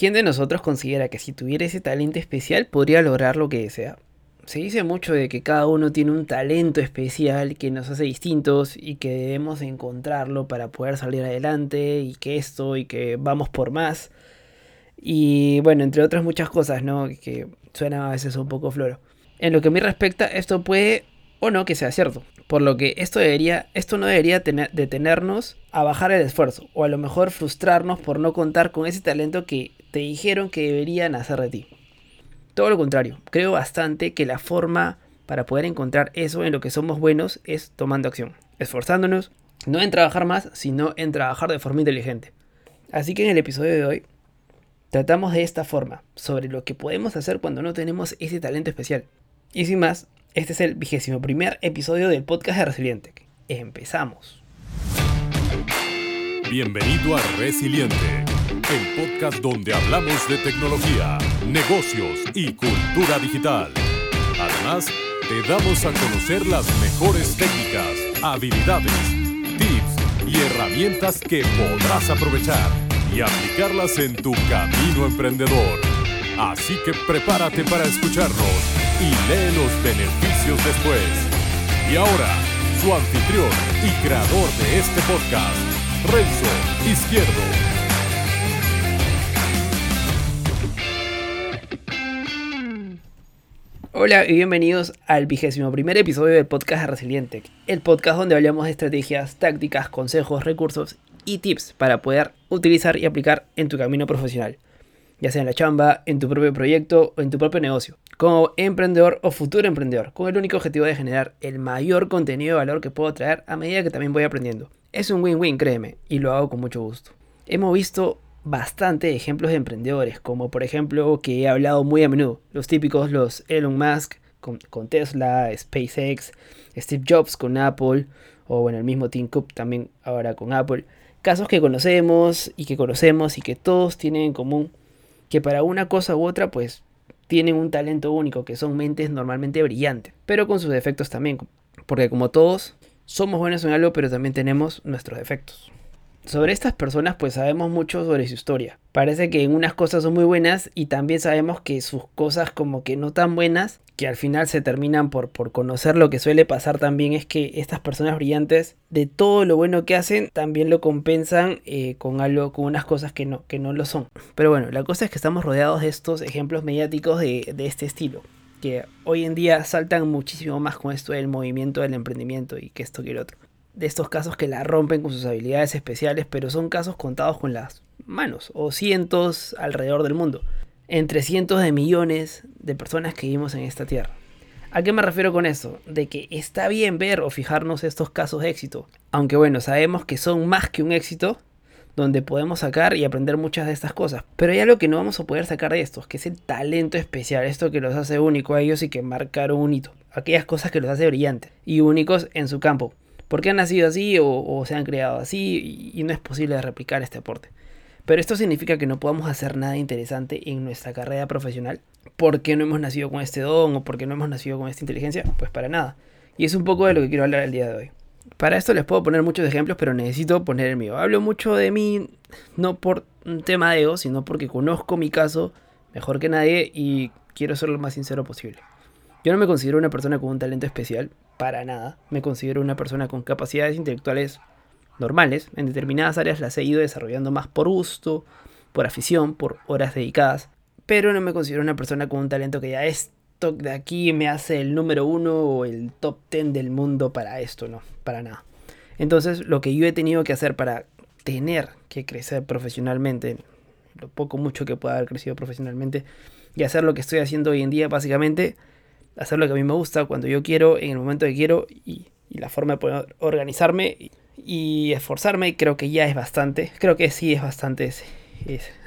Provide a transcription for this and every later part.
¿Quién de nosotros considera que si tuviera ese talento especial podría lograr lo que desea? Se dice mucho de que cada uno tiene un talento especial que nos hace distintos y que debemos encontrarlo para poder salir adelante y que esto y que vamos por más. Y bueno, entre otras muchas cosas, ¿no? Que suena a veces un poco floro. En lo que a mí respecta, esto puede o no que sea cierto. Por lo que esto, debería, esto no debería tener, detenernos a bajar el esfuerzo o a lo mejor frustrarnos por no contar con ese talento que te dijeron que deberían hacer de ti. Todo lo contrario, creo bastante que la forma para poder encontrar eso en lo que somos buenos es tomando acción, esforzándonos, no en trabajar más, sino en trabajar de forma inteligente. Así que en el episodio de hoy tratamos de esta forma, sobre lo que podemos hacer cuando no tenemos ese talento especial. Y sin más, este es el vigésimo primer episodio del podcast de Resiliente. Empezamos. Bienvenido a Resiliente, el podcast donde hablamos de tecnología, negocios y cultura digital. Además, te damos a conocer las mejores técnicas, habilidades, tips y herramientas que podrás aprovechar y aplicarlas en tu camino emprendedor. Así que prepárate para escucharnos y lee los beneficios después. Y ahora, su anfitrión y creador de este podcast, Renzo Izquierdo. Hola y bienvenidos al vigésimo primer episodio del podcast Resiliente, el podcast donde hablamos de estrategias, tácticas, consejos, recursos y tips para poder utilizar y aplicar en tu camino profesional ya sea en la chamba, en tu propio proyecto o en tu propio negocio, como emprendedor o futuro emprendedor, con el único objetivo de generar el mayor contenido de valor que puedo traer a medida que también voy aprendiendo. Es un win-win, créeme, y lo hago con mucho gusto. Hemos visto bastante ejemplos de emprendedores, como por ejemplo que he hablado muy a menudo, los típicos, los Elon Musk con, con Tesla, SpaceX, Steve Jobs con Apple, o bueno, el mismo Tim Cook también ahora con Apple. Casos que conocemos y que conocemos y que todos tienen en común que para una cosa u otra pues tienen un talento único, que son mentes normalmente brillantes, pero con sus defectos también, porque como todos, somos buenos en algo, pero también tenemos nuestros defectos. Sobre estas personas pues sabemos mucho sobre su historia. Parece que en unas cosas son muy buenas y también sabemos que sus cosas como que no tan buenas, que al final se terminan por, por conocer lo que suele pasar también es que estas personas brillantes de todo lo bueno que hacen también lo compensan eh, con algo, con unas cosas que no, que no lo son. Pero bueno, la cosa es que estamos rodeados de estos ejemplos mediáticos de, de este estilo que hoy en día saltan muchísimo más con esto del movimiento del emprendimiento y que esto que el otro de estos casos que la rompen con sus habilidades especiales, pero son casos contados con las manos, o cientos alrededor del mundo, entre cientos de millones de personas que vivimos en esta tierra. ¿A qué me refiero con eso? De que está bien ver o fijarnos estos casos de éxito, aunque bueno, sabemos que son más que un éxito, donde podemos sacar y aprender muchas de estas cosas. Pero hay algo que no vamos a poder sacar de estos, que es el talento especial, esto que los hace únicos a ellos y que marcaron un hito, aquellas cosas que los hace brillantes y únicos en su campo porque han nacido así o, se han creado así y, no es posible replicar este aporte. Pero esto significa que no podamos hacer nada interesante en nuestra carrera profesional porque no hemos nacido con este don o porque no hemos nacido con esta inteligencia, pues para nada. Y es un poco de lo que quiero hablar el día de hoy. Para esto les puedo poner muchos ejemplos, pero necesito poner el mío. Hablo mucho de mí no por un tema de ego, sino porque conozco mi caso mejor que nadie y quiero ser lo más sincero posible. Yo no me considero una persona con un talento especial, para nada. Me considero una persona con capacidades intelectuales normales. En determinadas áreas las he ido desarrollando más por gusto, por afición, por horas dedicadas. Pero no me considero una persona con un talento que ya esto de aquí me hace el número uno o el top ten del mundo para esto, no, para nada. Entonces lo que yo he tenido que hacer para tener que crecer profesionalmente, lo poco mucho que pueda haber crecido profesionalmente, y hacer lo que estoy haciendo hoy en día, básicamente, hacer lo que a mí me gusta cuando yo quiero, en el momento que quiero y, la forma de poder organizarme y, esforzarme creo que ya es bastante, creo que sí es bastante, es,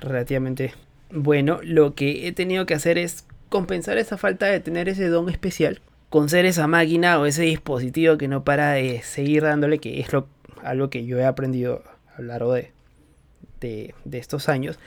relativamente bueno. Lo que he tenido que hacer es compensar esa falta de tener ese don especial con ser esa máquina o ese dispositivo que no para de seguir dándole, que es lo, algo que yo he aprendido a lo largo de, de, estos años,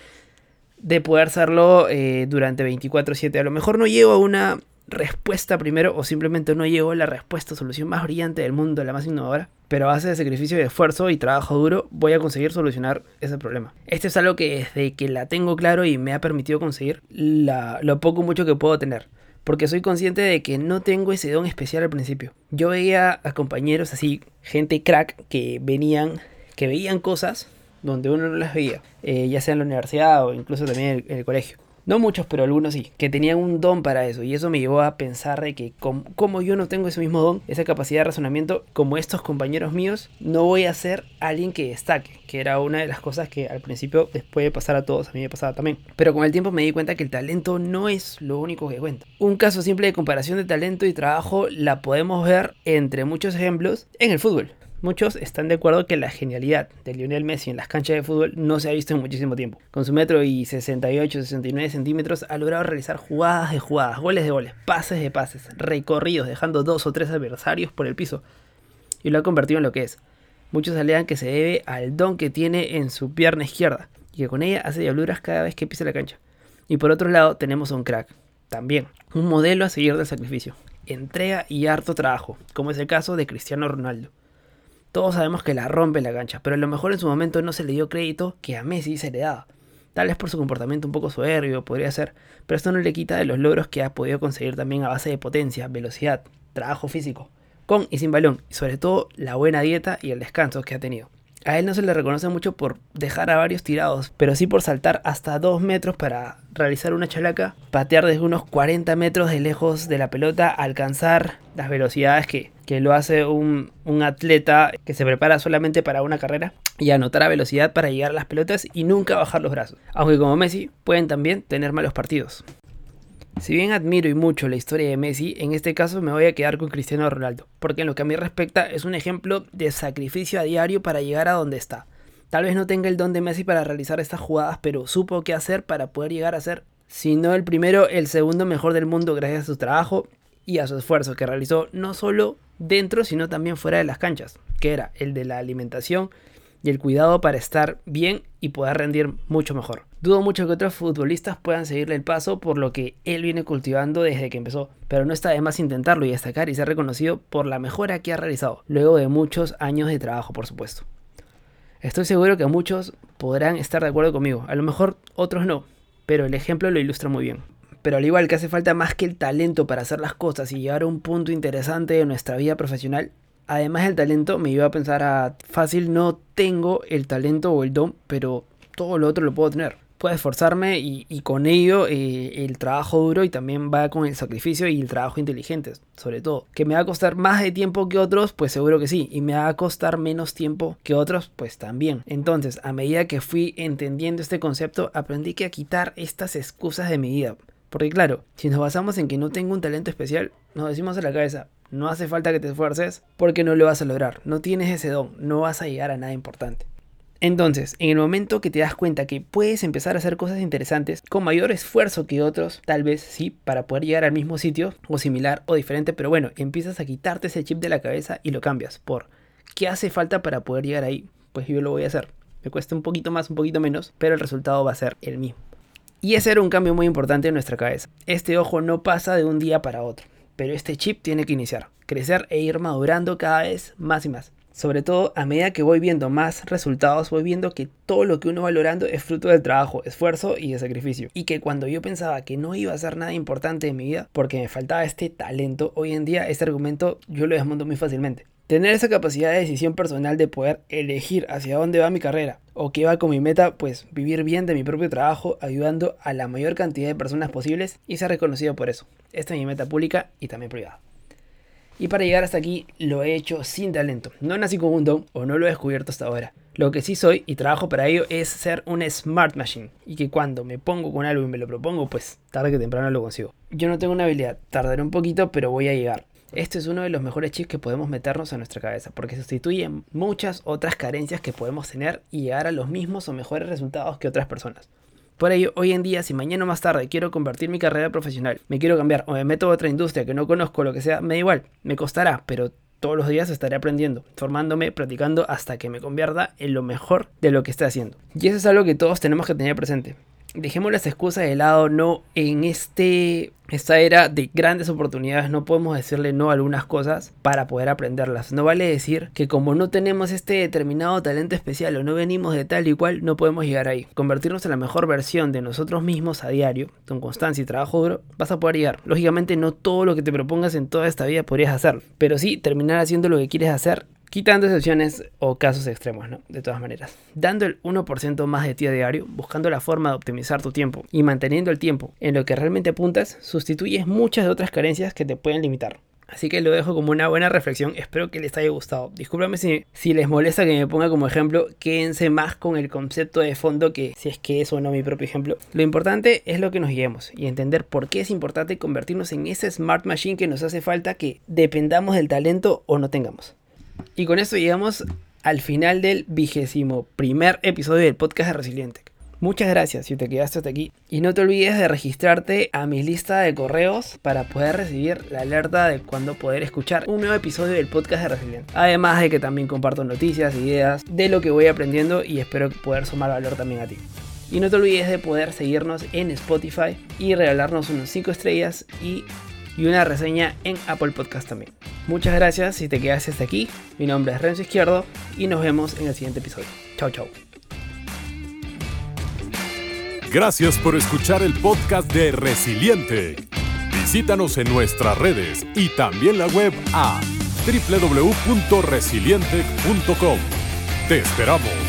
de poder hacerlo eh, durante 24/7. A lo mejor no llego a una respuesta primero o simplemente no llegó la respuesta, solución más brillante del mundo, la más innovadora, pero a base de sacrificio y esfuerzo y trabajo duro voy a conseguir solucionar ese problema. Esto es algo que desde que la tengo claro y me ha permitido conseguir lo poco mucho que puedo tener. Porque soy consciente de que no tengo ese don especial al principio. Yo veía a compañeros así, gente crack, que venían, que veían cosas donde uno no las veía, eh, ya sea en la universidad o incluso también en el colegio. No muchos, pero algunos sí, que tenían un don para eso. Y eso me llevó a pensar de que como, yo no tengo ese mismo don, esa capacidad de razonamiento, como estos compañeros míos, no voy a ser alguien que destaque, que era una de las cosas que al principio después de pasar a todos, a mí me pasaba también. Pero con el tiempo me di cuenta que el talento no es lo único que cuenta. Un caso simple de comparación de talento y trabajo la podemos ver entre muchos ejemplos en el fútbol. Muchos están de acuerdo que la genialidad de Lionel Messi en las canchas de fútbol no se ha visto en muchísimo tiempo. Con su metro y 68-69 centímetros ha logrado realizar jugadas de jugadas, goles de goles, pases de pases, recorridos, dejando dos o tres adversarios por el piso. Y lo ha convertido en lo que es. Muchos alegan que se debe al don que tiene en su pierna izquierda y que con ella hace diabluras cada vez que pisa la cancha. Y por otro lado tenemos a un crack, también, un modelo a seguir del sacrificio, entrega y harto trabajo, como es el caso de Cristiano Ronaldo. Todos sabemos que la rompe la cancha, pero a lo mejor en su momento no se le dio crédito que a Messi se le daba. Tal vez por su comportamiento un poco soberbio, podría ser, pero esto no le quita de los logros que ha podido conseguir también a base de potencia, velocidad, trabajo físico, con y sin balón, y sobre todo la buena dieta y el descanso que ha tenido. A él no se le reconoce mucho por dejar a varios tirados, pero sí por saltar hasta 2 metros para realizar una chalaca, patear desde unos 40 metros de lejos de la pelota, alcanzar las velocidades que, lo hace un, un atleta que se prepara solamente para una carrera y anotar a velocidad para llegar a las pelotas y nunca bajar los brazos. Aunque como Messi pueden también tener malos partidos. Si bien admiro y mucho la historia de Messi, en este caso me voy a quedar con Cristiano Ronaldo, porque en lo que a mí respecta es un ejemplo de sacrificio a diario para llegar a donde está. Tal vez no tenga el don de Messi para realizar estas jugadas, pero supo qué hacer para poder llegar a ser, si no el primero, el segundo mejor del mundo gracias a su trabajo y a su esfuerzo que realizó no solo dentro, sino también fuera de las canchas, que era el de la alimentación y el cuidado para estar bien y poder rendir mucho mejor. Dudo mucho que otros futbolistas puedan seguirle el paso por lo que él viene cultivando desde que empezó, pero no está de más intentarlo y destacar y ser reconocido por la mejora que ha realizado, luego de muchos años de trabajo, por supuesto. Estoy seguro que muchos podrán estar de acuerdo conmigo, a lo mejor otros no, pero el ejemplo lo ilustra muy bien. Pero al igual que hace falta más que el talento para hacer las cosas y llegar a un punto interesante de nuestra vida profesional, además del talento, me iba a pensar a fácil, no tengo el talento o el don, pero todo lo otro lo puedo tener. Puedo esforzarme y, con ello eh, el trabajo duro y también va con el sacrificio y el trabajo inteligente, sobre todo. Que me va a costar más de tiempo que otros, pues seguro que sí. Y me va a costar menos tiempo que otros, pues también. Entonces, a medida que fui entendiendo este concepto, aprendí que a quitar estas excusas de mi vida. Porque claro, si nos basamos en que no tengo un talento especial, nos decimos a la cabeza, no hace falta que te esfuerces porque no lo vas a lograr. No tienes ese don, no vas a llegar a nada importante. Entonces, en el momento que te das cuenta que puedes empezar a hacer cosas interesantes con mayor esfuerzo que otros, tal vez sí, para poder llegar al mismo sitio o similar o diferente, pero bueno, empiezas a quitarte ese chip de la cabeza y lo cambias por ¿qué hace falta para poder llegar ahí? Pues yo lo voy a hacer. Me cuesta un poquito más, un poquito menos, pero el resultado va a ser el mismo. Y ese era un cambio muy importante en nuestra cabeza. Este ojo no pasa de un día para otro pero este chip tiene que iniciar, crecer e ir madurando cada vez más y más. Sobre todo a medida que voy viendo más resultados, voy viendo que todo lo que uno va logrando es fruto del trabajo, esfuerzo y de sacrificio. Y que cuando yo pensaba que no iba a ser nada importante en mi vida porque me faltaba este talento, hoy en día este argumento yo lo desmonto muy fácilmente. Tener esa capacidad de decisión personal de poder elegir hacia dónde va mi carrera o qué va con mi meta, pues vivir bien de mi propio trabajo, ayudando a la mayor cantidad de personas posibles y ser reconocido por eso. Esta es mi meta pública y también privada. Y para llegar hasta aquí lo he hecho sin talento. No nací con un don o no lo he descubierto hasta ahora. Lo que sí soy y trabajo para ello es ser un smart machine. Y que cuando me pongo con algo y me lo propongo, pues tarde que temprano lo consigo. Yo no tengo una habilidad, tardaré un poquito, pero voy a llegar. Este es uno de los mejores chips que podemos meternos a nuestra cabeza, porque sustituye muchas otras carencias que podemos tener y llegar a los mismos o mejores resultados que otras personas. Por ello, hoy en día, si mañana o más tarde quiero convertir mi carrera profesional, me quiero cambiar o me meto a otra industria que no conozco, lo que sea, me da igual, me costará, pero todos los días estaré aprendiendo, formándome, practicando hasta que me convierta en lo mejor de lo que esté haciendo. Y eso es algo que todos tenemos que tener presente. Dejemos las excusas de lado, no en este esta era de grandes oportunidades no podemos decirle no a algunas cosas para poder aprenderlas. No vale decir que como no tenemos este determinado talento especial o no venimos de tal y cual, no podemos llegar ahí. Convertirnos en la mejor versión de nosotros mismos a diario, con constancia y trabajo duro, vas a poder llegar. Lógicamente no todo lo que te propongas en toda esta vida podrías hacer, pero sí terminar haciendo lo que quieres hacer Quitando excepciones o casos extremos, ¿no? De todas maneras. Dando el 1% más de ti a diario, buscando la forma de optimizar tu tiempo y manteniendo el tiempo en lo que realmente apuntas, sustituyes muchas de otras carencias que te pueden limitar. Así que lo dejo como una buena reflexión, espero que les haya gustado. Discúlpame si, si les molesta que me ponga como ejemplo, quédense más con el concepto de fondo que si es que es o no mi propio ejemplo. Lo importante es lo que nos guiemos y entender por qué es importante convertirnos en ese smart machine que nos hace falta que dependamos del talento o no tengamos. Y con esto llegamos al final del vigésimo primer episodio del podcast de Resiliente. Muchas gracias si te quedaste hasta aquí. Y no te olvides de registrarte a mi lista de correos para poder recibir la alerta de cuando poder escuchar un nuevo episodio del podcast de Resiliente. Además de que también comparto noticias, ideas de lo que voy aprendiendo y espero poder sumar valor también a ti. Y no te olvides de poder seguirnos en Spotify y regalarnos unos 5 estrellas y y una reseña en Apple Podcast también. Muchas gracias si te quedaste hasta aquí. Mi nombre es Renzo Izquierdo y nos vemos en el siguiente episodio. Chao, chao. Gracias por escuchar el podcast de Resiliente. Visítanos en nuestras redes y también la web a www.resiliente.com. Te esperamos.